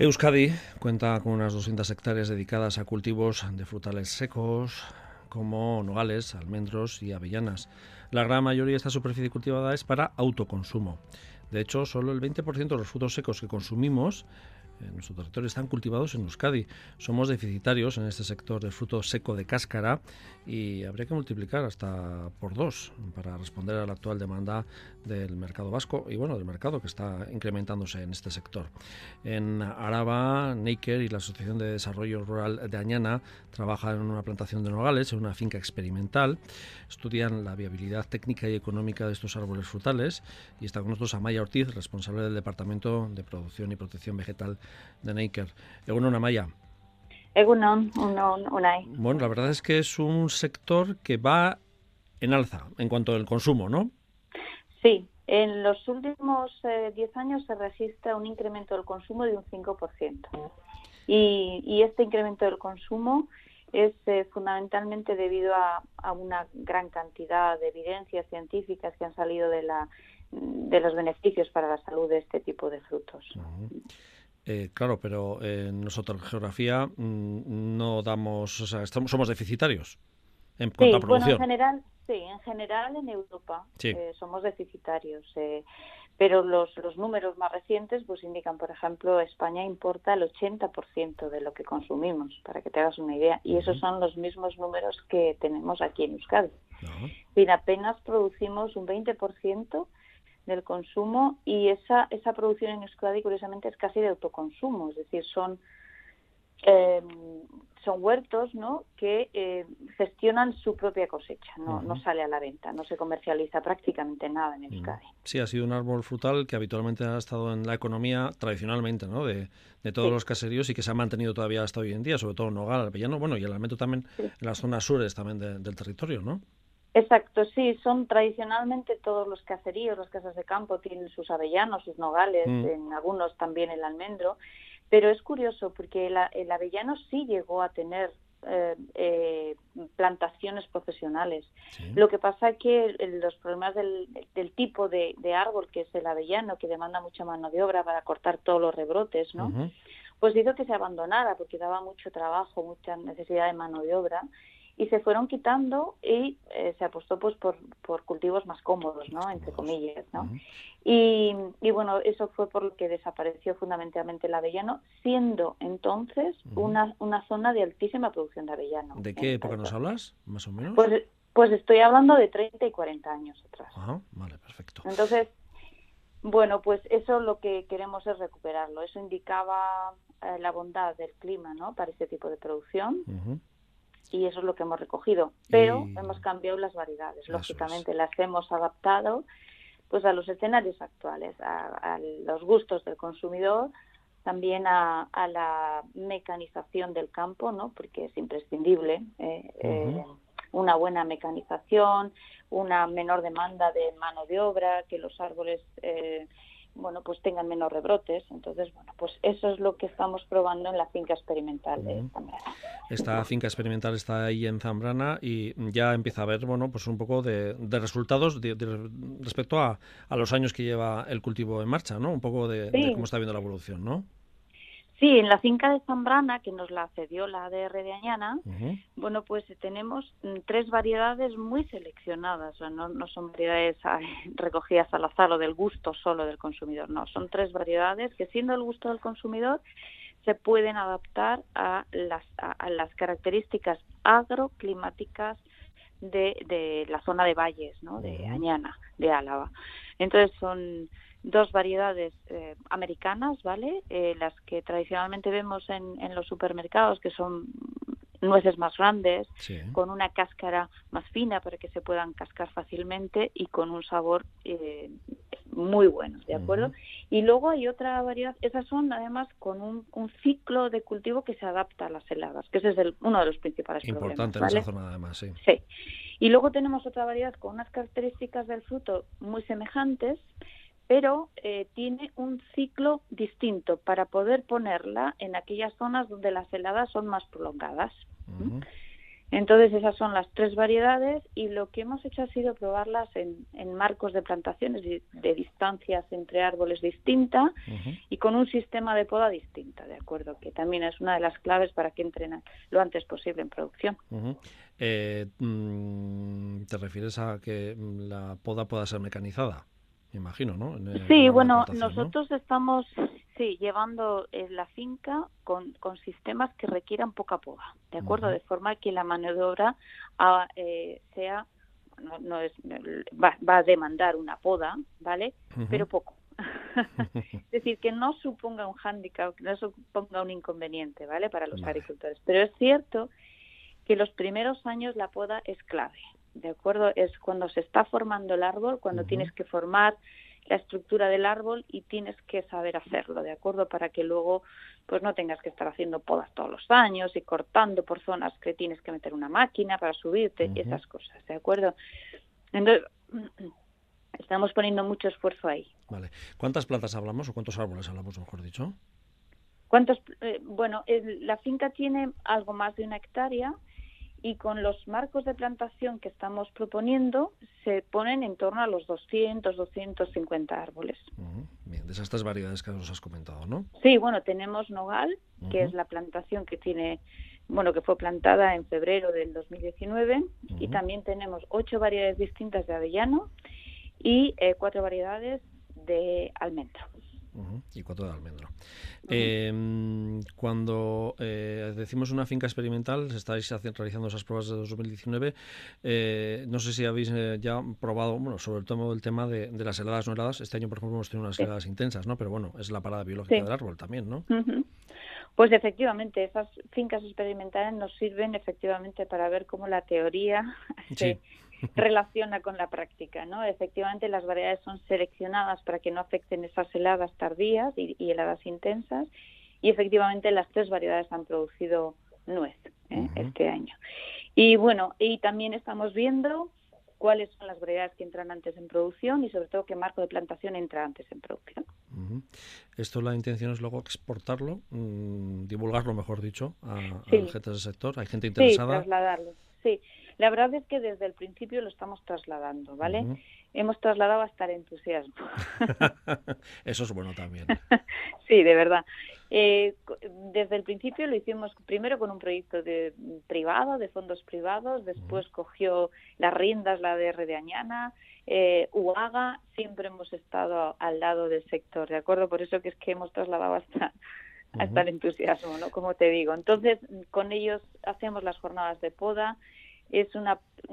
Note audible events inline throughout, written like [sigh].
Euskadi cuenta con unas 200 hectáreas dedicadas a cultivos de frutales secos como nogales, almendros y avellanas. La gran mayoría de esta superficie cultivada es para autoconsumo. De hecho, solo el 20% de los frutos secos que consumimos en nuestro territorio están cultivados en Euskadi. Somos deficitarios en este sector de fruto seco de cáscara y habría que multiplicar hasta por dos para responder a la actual demanda del mercado vasco y bueno, del mercado que está incrementándose en este sector. En Araba, Neiker y la Asociación de Desarrollo Rural de Añana trabajan en una plantación de nogales en una finca experimental. Estudian la viabilidad técnica y económica de estos árboles frutales y está con nosotros Amaya Ortiz, responsable del Departamento de Producción y Protección Vegetal de Neiker. Egunon, Amaya. Egunon, unai. Bueno, la verdad es que es un sector que va en alza en cuanto al consumo, ¿no? Sí, en los últimos 10 eh, años se registra un incremento del consumo de un 5%. Y, y este incremento del consumo es eh, fundamentalmente debido a, una gran cantidad de evidencias científicas que han salido de, la, de los beneficios para la salud de este tipo de frutos. Eh, claro, pero en nuestra geografía mm, no damos, o sea, estamos, somos deficitarios en cuanto a producción. Bueno, en general, sí, en general en Europa eh, somos deficitarios. Eh, pero los, los números más recientes pues indican, por ejemplo, España importa el 80% de lo que consumimos, para que te hagas una idea, y esos son los mismos números que tenemos aquí en Euskadi. Y apenas producimos un 20% del consumo y esa, esa producción en Euskadi curiosamente es casi de autoconsumo, es decir, son eh, son huertos ¿no? que eh, gestionan su propia cosecha, no, no sale a la venta, no se comercializa prácticamente nada en Euskadi. Sí, ha sido un árbol frutal que habitualmente ha estado en la economía tradicionalmente ¿no? de, de todos los caseríos y que se ha mantenido todavía hasta hoy en día, sobre todo en Nogal, Avellano, bueno, y el almendro también en las zonas sures también del territorio, ¿no? Exacto, sí, son tradicionalmente todos los caseríos, las casas de campo tienen sus avellanos, sus nogales, mm. en algunos también el almendro, pero es curioso porque el, avellano sí llegó a tener eh, eh, plantaciones profesionales. Lo que pasa es que los problemas del, tipo de, árbol que es el avellano, que demanda mucha mano de obra para cortar todos los rebrotes, ¿no? Pues hizo que se abandonara porque daba mucho trabajo, mucha necesidad de mano de obra y se fueron quitando y eh, se apostó pues por, por, cultivos más cómodos, ¿no? Entre comillas, ¿no? y, y, bueno, eso fue por lo que desapareció fundamentalmente el avellano, siendo entonces una, una zona de altísima producción de avellano. ¿De qué época nos hablas, más o menos? Pues, pues estoy hablando de 30 y 40 años atrás. Ajá, vale, perfecto. Entonces, bueno, pues eso lo que queremos es recuperarlo. Eso indicaba eh, la bondad del clima, ¿no? Para este tipo de producción y eso es lo que hemos recogido. Pero hemos cambiado las variedades, lógicamente las hemos adaptado pues a los escenarios actuales, a, los gustos del consumidor, también a, la mecanización del campo, ¿no? Porque es imprescindible eh, eh, una buena mecanización, una menor demanda de mano de obra, que los árboles eh, bueno, pues tengan menos rebrotes. Entonces, bueno, pues eso es lo que estamos probando en la finca experimental de Zambrana. Esta finca experimental está ahí en Zambrana y ya empieza a ver, bueno, pues un poco de, resultados respecto a, a, los años que lleva el cultivo en marcha, ¿no? Un poco de, de cómo está viendo la evolución, ¿no? Sí, en la finca de Zambrana, que nos la cedió la ADR de Añana, bueno, pues tenemos mm, tres variedades muy seleccionadas, o sea, no, no son variedades [laughs] recogidas al azar o del gusto solo del consumidor, no, son tres variedades que siendo el gusto del consumidor se pueden adaptar a las, a, las características agroclimáticas de, de, la zona de valles, ¿no? de Añana, de Álava. Entonces son dos variedades eh, americanas, ¿vale? Eh, las que tradicionalmente vemos en, en, los supermercados, que son nueces más grandes, con una cáscara más fina para que se puedan cascar fácilmente y con un sabor eh, muy bueno, ¿de acuerdo? Y luego hay otra variedad, esas son además con un, un, ciclo de cultivo que se adapta a las heladas, que ese es el, uno de los principales Importante problemas. en esa zona además, sí. Sí. Y luego tenemos otra variedad con unas características del fruto muy semejantes, pero eh, tiene un ciclo distinto para poder ponerla en aquellas zonas donde las heladas son más prolongadas. Entonces esas son las tres variedades y lo que hemos hecho ha sido probarlas en, marcos de plantaciones de, distancias entre árboles distinta y con un sistema de poda distinta, ¿de acuerdo? Que también es una de las claves para que entren lo antes posible en producción. Eh, mm, ¿Te refieres a que la poda pueda ser mecanizada? Me imagino, ¿no? sí, bueno, nosotros estamos sí, llevando eh, la finca con, con, sistemas que requieran poca poda, ¿de acuerdo? De forma que la maniobra ah, eh, sea, no, no es, va, va, a demandar una poda, ¿vale? Pero poco. [laughs] es decir, que no suponga un hándicap, que no suponga un inconveniente, ¿vale? Para los agricultores. Pero es cierto que los primeros años la poda es clave, ¿de acuerdo? Es cuando se está formando el árbol, cuando tienes que formar la estructura del árbol y tienes que saber hacerlo, ¿de acuerdo? Para que luego pues no tengas que estar haciendo podas todos los años y cortando por zonas que tienes que meter una máquina para subirte y esas cosas, ¿de acuerdo? Entonces, [clears throat] estamos poniendo mucho esfuerzo ahí. Vale. ¿Cuántas plantas hablamos o cuántos árboles hablamos, mejor dicho? ¿Cuántos? Eh, bueno, la finca tiene algo más de una hectárea y con los marcos de plantación que estamos proponiendo se ponen en torno a los 200, 250 árboles. Bien, de esas tres variedades que nos has comentado, ¿no? Sí, bueno, tenemos nogal, que es la plantación que tiene, bueno, que fue plantada en febrero del 2019 y también tenemos ocho variedades distintas de avellano y eh, cuatro variedades de almendro. Y cuatro de almendro. Em, cuando eh, decimos una finca experimental, estáis realizando esas pruebas de 2019. Eh, no sé si habéis ya probado, bueno, sobre todo el tema de, las heladas no heladas. Este año, por ejemplo, hemos tenido unas heladas intensas, ¿no? Pero bueno, es la parada biológica del árbol también, ¿no? Pues efectivamente, esas fincas experimentales nos sirven efectivamente para ver cómo la teoría [laughs] se, [laughs] relaciona con la práctica, ¿no? Efectivamente, las variedades son seleccionadas para que no afecten esas heladas tardías y, heladas intensas, y efectivamente las tres variedades han producido nuez ¿eh? este año. Y bueno, y también estamos viendo cuáles son las variedades que entran antes en producción y sobre todo qué marco de plantación entra antes en producción. Esto la intención es luego exportarlo, mm, divulgarlo, mejor dicho, a, sí. a del sector. Hay gente interesada. Sí, trasladarlo. Sí, la verdad es que desde el principio lo estamos trasladando, ¿vale? Hemos trasladado hasta el entusiasmo. [laughs] Eso es bueno también. [laughs] sí, de verdad. Eh, desde el principio lo hicimos primero con un proyecto de privado, de fondos privados, después cogió las riendas la DR de Añana, eh, UAGA, siempre hemos estado al lado del sector, ¿de acuerdo? Por eso que es que hemos trasladado hasta hasta el entusiasmo, ¿no? Como te digo. Entonces, con ellos hacemos las jornadas de poda, es un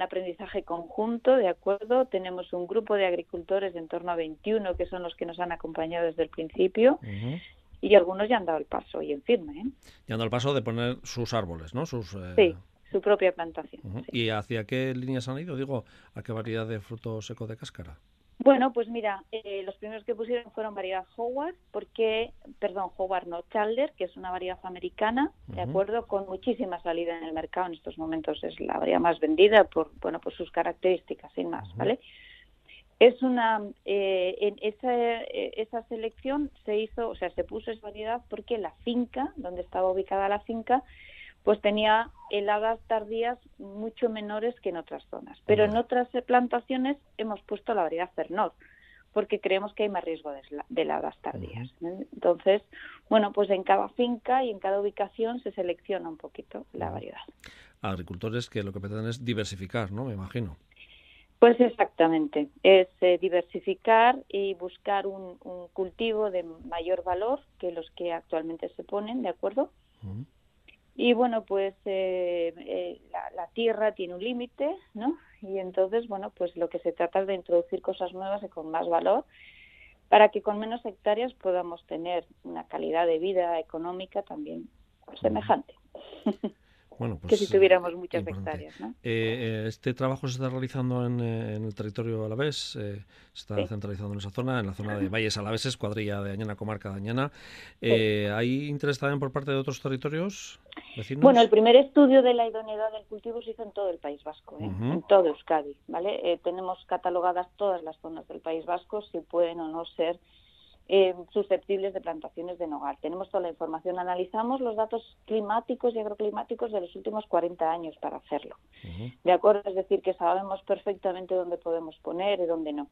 aprendizaje conjunto, ¿de acuerdo? Tenemos un grupo de agricultores de en torno a 21 que son los que nos han acompañado desde el principio. Y algunos ya han dado el paso y en firme. ¿eh? Ya han dado el paso de poner sus árboles, ¿no? Sus, eh, Sí, su propia plantación. ¿Y hacia qué líneas han ido? Digo, ¿a qué variedad de fruto seco de cáscara? Bueno, pues mira, eh, los primeros que pusieron fueron variedad Howard, porque, perdón, Howard no, Chalder, que es una variedad americana, ¿de acuerdo? Con muchísima salida en el mercado en estos momentos, es la variedad más vendida por, bueno, por sus características, sin más, ¿vale? Es una, eh, en esa, eh, esa selección se hizo, o sea, se puso esa variedad porque la finca, donde estaba ubicada la finca, pues tenía heladas tardías mucho menores que en otras zonas. Pero en otras plantaciones hemos puesto la variedad Fernor, porque creemos que hay más riesgo de, heladas tardías. Entonces, bueno, pues en cada finca y en cada ubicación se selecciona un poquito la variedad. Agricultores que lo que pretenden es diversificar, ¿no? Me imagino. Pues exactamente, es eh, diversificar y buscar un, cultivo de mayor valor que los que actualmente se ponen, ¿de acuerdo? Y bueno, pues eh, eh, la, tierra tiene un límite, ¿no? Y entonces, bueno, pues lo que se trata es de introducir cosas nuevas y con más valor para que con menos hectáreas podamos tener una calidad de vida económica también semejante. [laughs] Bueno, pues, que si tuviéramos muchas hectáreas. ¿no? Eh, este trabajo se está realizando en, el territorio alavés, eh, se está centralizando en esa zona, en la zona de Valles Alaveses, cuadrilla de Añana, comarca de Añana. Eh, ¿Hay interés también por parte de otros territorios vecinos? Bueno, el primer estudio de la idoneidad del cultivo se hizo en todo el País Vasco, en todo Euskadi. ¿vale? tenemos catalogadas todas las zonas del País Vasco, si pueden o no ser eh, susceptibles de plantaciones de nogal. Tenemos toda la información, analizamos los datos climáticos y agroclimáticos de los últimos 40 años para hacerlo. ¿De acuerdo? Es decir, que sabemos perfectamente dónde podemos poner y dónde no.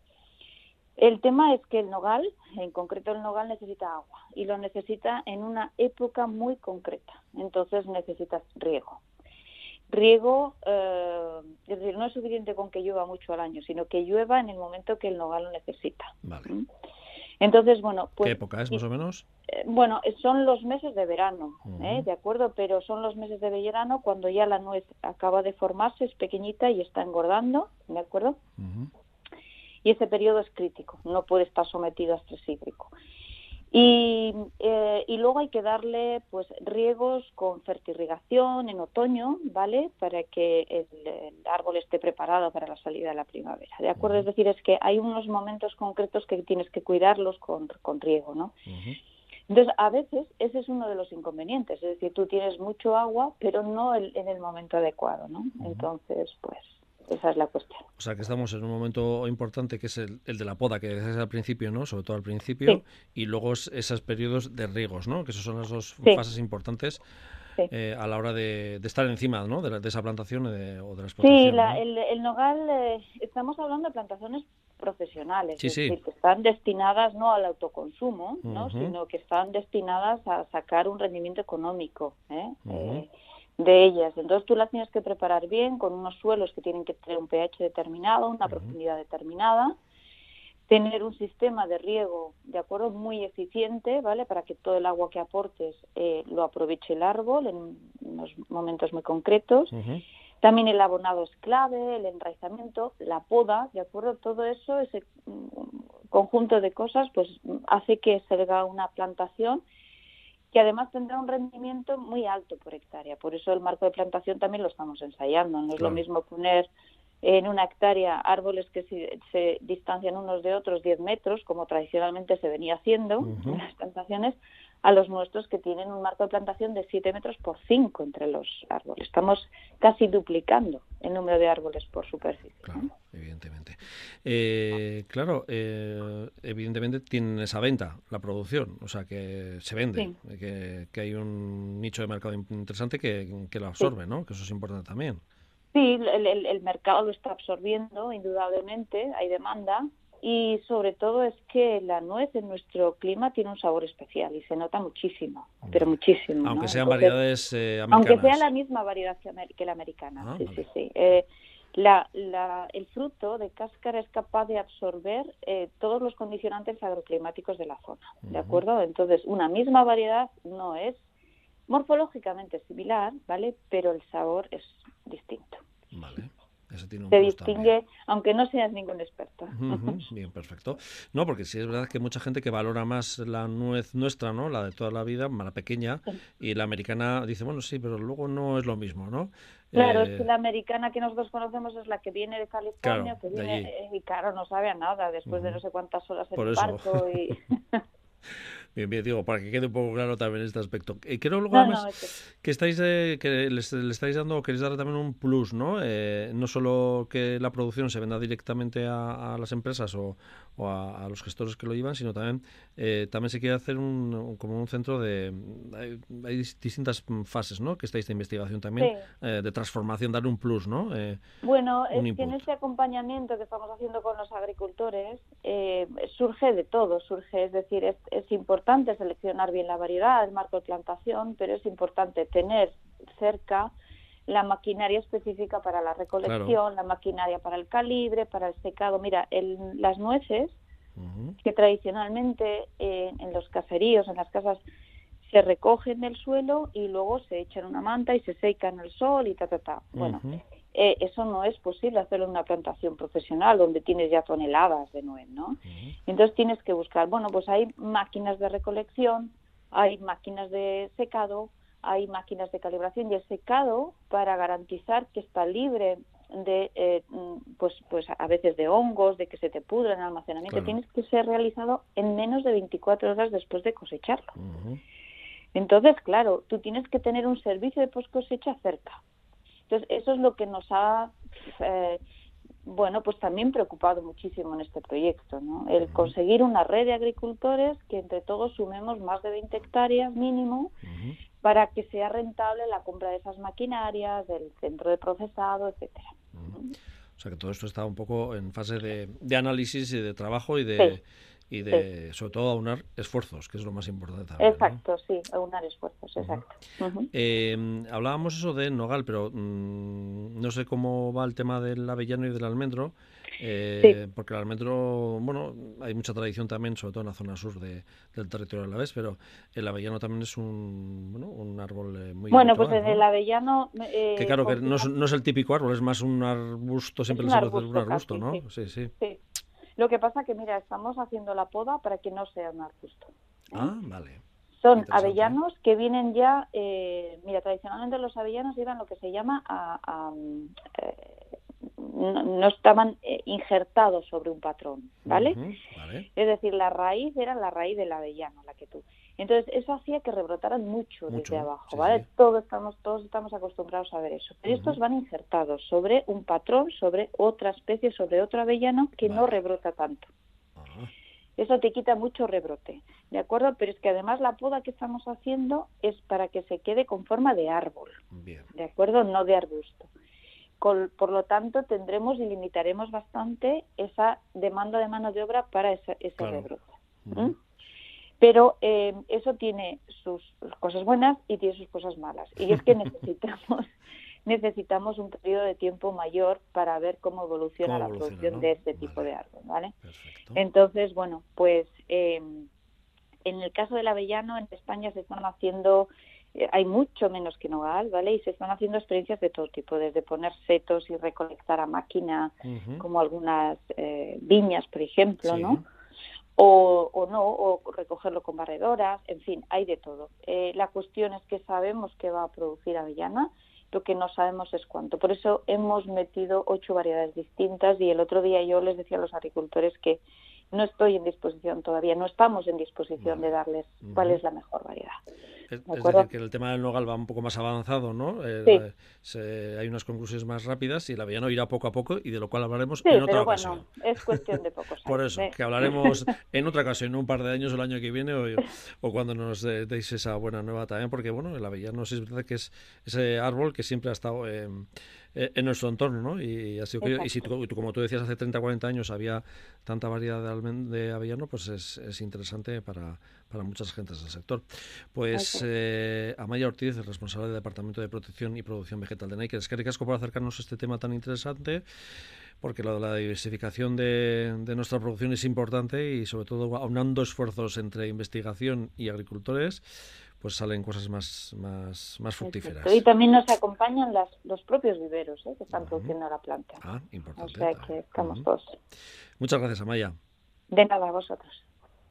El tema es que el nogal, en concreto el nogal necesita agua y lo necesita en una época muy concreta. Entonces necesitas riego. Riego, eh, es decir, no es suficiente con que llueva mucho al año, sino que llueva en el momento que el nogal lo necesita. ¿Mm? Entonces, bueno, pues... ¿Qué época es más o menos? Eh, bueno, son los meses de verano, ¿eh? ¿de acuerdo? Pero son los meses de verano cuando ya la nuez acaba de formarse, es pequeñita y está engordando, ¿de acuerdo? Y ese periodo es crítico, no puede estar sometido a estrés hídrico. Y, eh, y, luego hay que darle pues riegos con fertirrigación en otoño, ¿vale? Para que el, árbol esté preparado para la salida de la primavera, ¿de acuerdo? Es decir, es que hay unos momentos concretos que tienes que cuidarlos con, con riego, ¿no? Entonces, a veces ese es uno de los inconvenientes, es decir, tú tienes mucho agua, pero no en el momento adecuado, ¿no? Entonces, pues esa es la cuestión. O sea que estamos en un momento importante que es el, de la poda, que decías al principio, ¿no? Sobre todo al principio, y luego esos periodos de riegos, ¿no? Que esas son las dos fases importantes. Eh, a la hora de, estar encima ¿no? de, esa plantación o de la explotación. Sí, el, nogal, eh, estamos hablando de plantaciones profesionales, es decir, que están destinadas no al autoconsumo, ¿no? sino que están destinadas a sacar un rendimiento económico. ¿eh? eh de ellas. Entonces tú las tienes que preparar bien con unos suelos que tienen que tener un pH determinado, una profundidad determinada, tener un sistema de riego, de acuerdo, muy eficiente, ¿vale? Para que todo el agua que aportes eh, lo aproveche el árbol en unos momentos muy concretos. También el abonado es clave, el enraizamiento, la poda, ¿de acuerdo? Todo eso, ese mm, conjunto de cosas, pues hace que salga una plantación que además tendrá un rendimiento muy alto por hectárea. Por eso el marco de plantación también lo estamos ensayando. No es lo mismo poner en una hectárea árboles que se, distancian unos de otros 10 metros, como tradicionalmente se venía haciendo en las plantaciones, a los nuestros que tienen un marco de plantación de 7 metros por 5 entre los árboles. Estamos casi duplicando el número de árboles por superficie. Claro, evidentemente. Eh, claro, eh, evidentemente tienen esa venta, la producción, o sea que se vende, que, hay un nicho de mercado interesante que, que lo absorbe, ¿no? Que eso es importante también. Sí, el, el, mercado lo está absorbiendo, indudablemente, hay demanda, y sobre todo es que la nuez en nuestro clima tiene un sabor especial y se nota muchísimo, pero muchísimo. Aunque sean variedades eh, americanas. Aunque sea la misma variedad que la americana, ah, sí, sí, sí. Eh, la, la, el fruto de cáscara es capaz de absorber eh, todos los condicionantes agroclimáticos de la zona, ¿de acuerdo? Entonces, una misma variedad no es morfológicamente similar, ¿vale? Pero el sabor es distinto. Vale se distingue, aunque no seas ningún experto. [laughs] bien, perfecto. No, porque sí es verdad que mucha gente que valora más la nuez nuestra, ¿no? La de toda la vida, la pequeña, y la americana dice, bueno, sí, pero luego no es lo mismo, ¿no? Claro, es que eh, la americana que nosotros conocemos es la que viene de California, que viene, eh, y claro, no sabe a nada después de no sé cuántas horas en el barco y... [laughs] [laughs] Bien, bien, digo, para que quede un poco claro también este aspecto. Eh, creo luego además que... estáis, eh, que les, estáis dando, queréis dar también un plus, ¿no? Eh, no solo que la producción se venda directamente a, las empresas o, a, los gestores que lo llevan, sino también eh, también se quiere hacer un, como un centro de... Hay, distintas fases, ¿no? Que estáis de investigación también, de transformación, dar un plus, ¿no? bueno, es que en este acompañamiento que estamos haciendo con los agricultores surge de todo, surge, es decir, es, es importante seleccionar bien la variedad, el marco de plantación, pero es importante tener cerca la maquinaria específica para la recolección, la maquinaria para el calibre, para el secado. Mira, las nueces, que tradicionalmente en los caseríos, en las casas, se recogen del suelo y luego se echan una manta y se secan el sol y ta, ta, ta. Bueno, eh, eso no es posible hacerlo en una plantación profesional donde tienes ya toneladas de nuez, ¿no? Entonces tienes que buscar, bueno, pues hay máquinas de recolección, hay máquinas de secado, hay máquinas de calibración y el secado para garantizar que está libre de eh, pues pues a veces de hongos, de que se te pudra en el almacenamiento, tienes que ser realizado en menos de 24 horas después de cosecharlo. Entonces, claro, tú tienes que tener un servicio de post cosecha cerca. Entonces, eso es lo que nos ha, eh, bueno, pues también preocupado muchísimo en este proyecto, ¿no? El conseguir una red de agricultores que entre todos sumemos más de 20 hectáreas mínimo para que sea rentable la compra de esas maquinarias, del centro de procesado, etcétera. O sea que todo esto está un poco en fase de, de análisis y de trabajo y de, y de sobre todo aunar esfuerzos, que es lo más importante. exacto, sí, aunar esfuerzos, exacto. Em, hablábamos eso de nogal, pero mm, no sé cómo va el tema del avellano y del almendro. Eh, porque el almendro, bueno, hay mucha tradición también, sobre todo en la zona sur de, del territorio de la vez, pero el avellano también es un, bueno, un árbol eh, muy Bueno, pues en el avellano... Eh, que claro, que no es, no es, el típico árbol, es más un arbusto, siempre les arbusto, un arbusto, ¿no? sí. sí. sí. Lo que pasa que, mira, estamos haciendo la poda para que no sea un arbusto. Ah, vale. Son avellanos que vienen ya, eh, mira, tradicionalmente los avellanos iban lo que se llama a, eh, no, estaban eh, injertados sobre un patrón, ¿vale? ¿vale? Es decir, la raíz era la raíz del avellano, la que tú. Entonces, eso hacía que rebrotaran mucho, desde abajo, ¿vale? Todos, estamos, todos estamos acostumbrados a ver eso. Pero estos van injertados sobre un patrón, sobre otra especie, sobre otro avellano que no rebrota tanto. Eso te quita mucho rebrote, ¿de acuerdo? Pero es que además la poda que estamos haciendo es para que se quede con forma de árbol, ¿de acuerdo? No de arbusto. por lo tanto, tendremos y limitaremos bastante esa demanda de mano de obra para ese, rebrote. Pero eh, eso tiene sus cosas buenas y tiene sus cosas malas. Y es que [laughs] necesitamos necesitamos un periodo de tiempo mayor para ver cómo evoluciona la producción de este tipo de árbol, ¿vale? Entonces, bueno, pues em, en el caso del avellano en España se están haciendo eh, hay mucho menos que nogal, ¿vale? Y se están haciendo experiencias de todo tipo, desde poner setos y recolectar a máquina, como algunas eh, viñas, por ejemplo, ¿no? O, no, o recogerlo con barredoras, en fin, hay de todo. Eh, la cuestión es que sabemos que va a producir avellana, lo que no sabemos es cuánto. Por eso hemos metido ocho variedades distintas y el otro día yo les decía a los agricultores que no estoy en disposición todavía, no estamos en disposición de darles cuál es la mejor variedad. Es, decir, que el tema del nogal va un poco más avanzado, ¿no? Eh, hay unas conclusiones más rápidas y la avellano irá poco a poco y de lo cual hablaremos en otra pero ocasión. Bueno, es cuestión de pocos [laughs] años. Por eso, que hablaremos [laughs] en otra ocasión, en un par de años o el año que viene o, cuando nos deis esa buena nueva también, porque bueno, el avellano sí es verdad que es ese árbol que siempre ha estado... Eh, en nuestro entorno, ¿no? Y, así, y si tú, como tú decías, hace 30 o 40 años había tanta variedad de, de avellano, pues es, es interesante para, para, muchas gentes del sector. Pues eh, Amaya Ortiz, el responsable del Departamento de Protección y Producción Vegetal de Nike, es que ricasco por acercarnos a este tema tan interesante porque lo de la diversificación de, de, nuestra producción es importante y sobre todo aunando esfuerzos entre investigación y agricultores, pues salen cosas más, más, más fructíferas. Y también nos acompañan las, los propios viveros ¿eh? que están produciendo la planta. Ah, importante. O sea que estamos todos. Muchas gracias, Amaya. De nada, a vosotros.